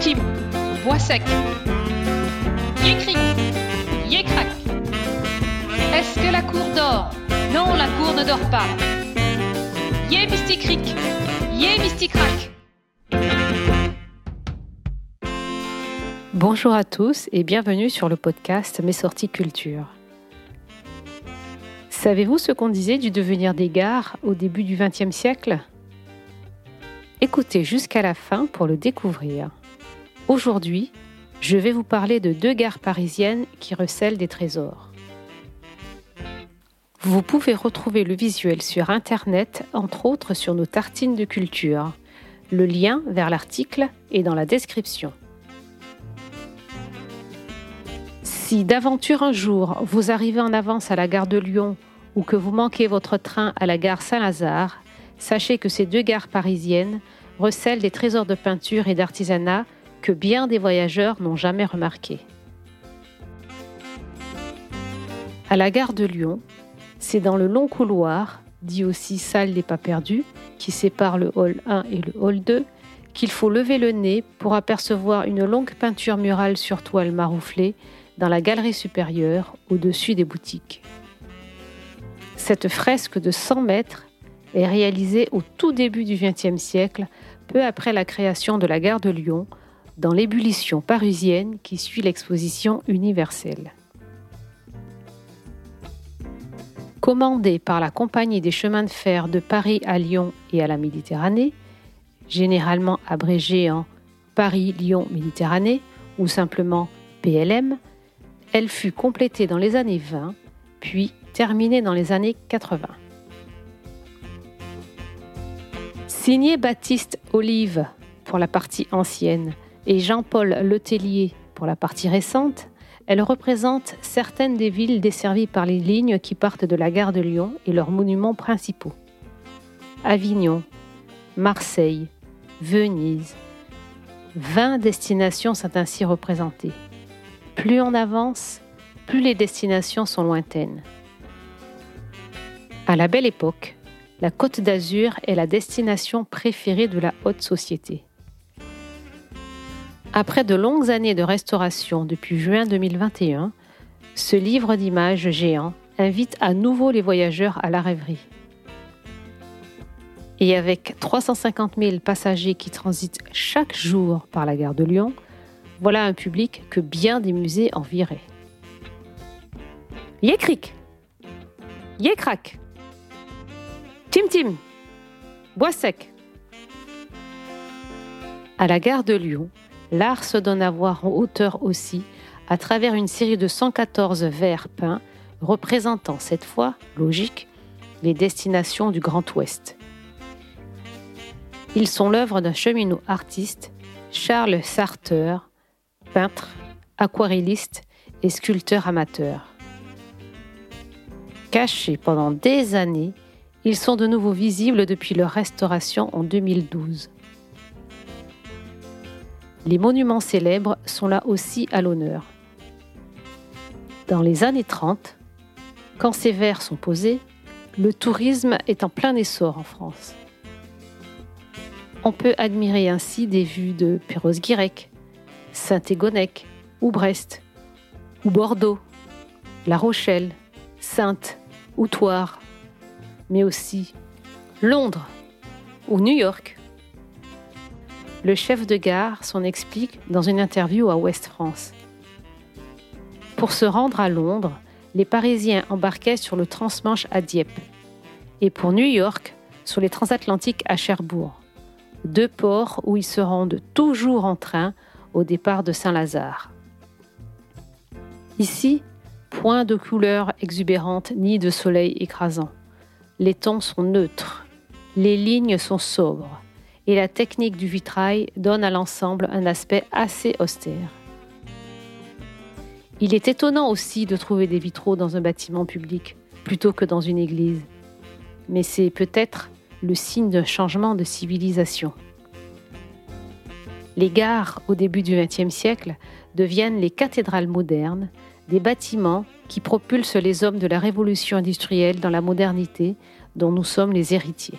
Tim, Bois sec. Yécric, Yécrac. Est-ce que la cour dort? Non, la cour ne dort pas. Yé mysticric, Yé mysticrac. Bonjour à tous et bienvenue sur le podcast Mes sorties culture. Savez-vous ce qu'on disait du devenir des gares au début du XXe siècle? Écoutez jusqu'à la fin pour le découvrir. Aujourd'hui, je vais vous parler de deux gares parisiennes qui recèlent des trésors. Vous pouvez retrouver le visuel sur Internet, entre autres sur nos tartines de culture. Le lien vers l'article est dans la description. Si d'aventure un jour vous arrivez en avance à la gare de Lyon ou que vous manquez votre train à la gare Saint-Lazare, sachez que ces deux gares parisiennes recèlent des trésors de peinture et d'artisanat que bien des voyageurs n'ont jamais remarqués. À la gare de Lyon, c'est dans le long couloir, dit aussi salle des pas perdus, qui sépare le hall 1 et le hall 2, qu'il faut lever le nez pour apercevoir une longue peinture murale sur toile marouflée dans la galerie supérieure au-dessus des boutiques. Cette fresque de 100 mètres est réalisée au tout début du XXe siècle, peu après la création de la gare de Lyon, dans l'ébullition parisienne qui suit l'exposition universelle. Commandée par la Compagnie des chemins de fer de Paris à Lyon et à la Méditerranée, généralement abrégée en Paris-Lyon-Méditerranée ou simplement PLM, elle fut complétée dans les années 20, puis terminée dans les années 80. Signée Baptiste Olive pour la partie ancienne et Jean-Paul Letellier pour la partie récente, elle représente certaines des villes desservies par les lignes qui partent de la gare de Lyon et leurs monuments principaux. Avignon, Marseille, Venise. 20 destinations sont ainsi représentées. Plus on avance, plus les destinations sont lointaines. À la belle époque, la Côte d'Azur est la destination préférée de la haute société. Après de longues années de restauration depuis juin 2021, ce livre d'images géant invite à nouveau les voyageurs à la rêverie. Et avec 350 000 passagers qui transitent chaque jour par la gare de Lyon, voilà un public que bien des musées enviraient. Yécric Yécrac Tim Tim Bois sec À la gare de Lyon, l'art se donne à voir en hauteur aussi à travers une série de 114 verres peints représentant cette fois, logique, les destinations du Grand Ouest. Ils sont l'œuvre d'un cheminot artiste, Charles Sarter, peintre, aquarelliste et sculpteur amateur. Cachés pendant des années, ils sont de nouveau visibles depuis leur restauration en 2012. Les monuments célèbres sont là aussi à l'honneur. Dans les années 30, quand ces verres sont posés, le tourisme est en plein essor en France. On peut admirer ainsi des vues de Perros-Guirec, Saint-Égonec ou Brest, ou Bordeaux, La Rochelle, Sainte ou Toire, mais aussi Londres ou New York. Le chef de gare s'en explique dans une interview à Ouest France. Pour se rendre à Londres, les Parisiens embarquaient sur le transmanche à Dieppe et pour New York sur les transatlantiques à Cherbourg, deux ports où ils se rendent toujours en train au départ de Saint-Lazare. Ici, point de couleurs exubérantes ni de soleil écrasant. Les tons sont neutres, les lignes sont sobres et la technique du vitrail donne à l'ensemble un aspect assez austère. Il est étonnant aussi de trouver des vitraux dans un bâtiment public plutôt que dans une église, mais c'est peut-être le signe d'un changement de civilisation. Les gares au début du XXe siècle deviennent les cathédrales modernes, des bâtiments qui propulsent les hommes de la révolution industrielle dans la modernité dont nous sommes les héritiers.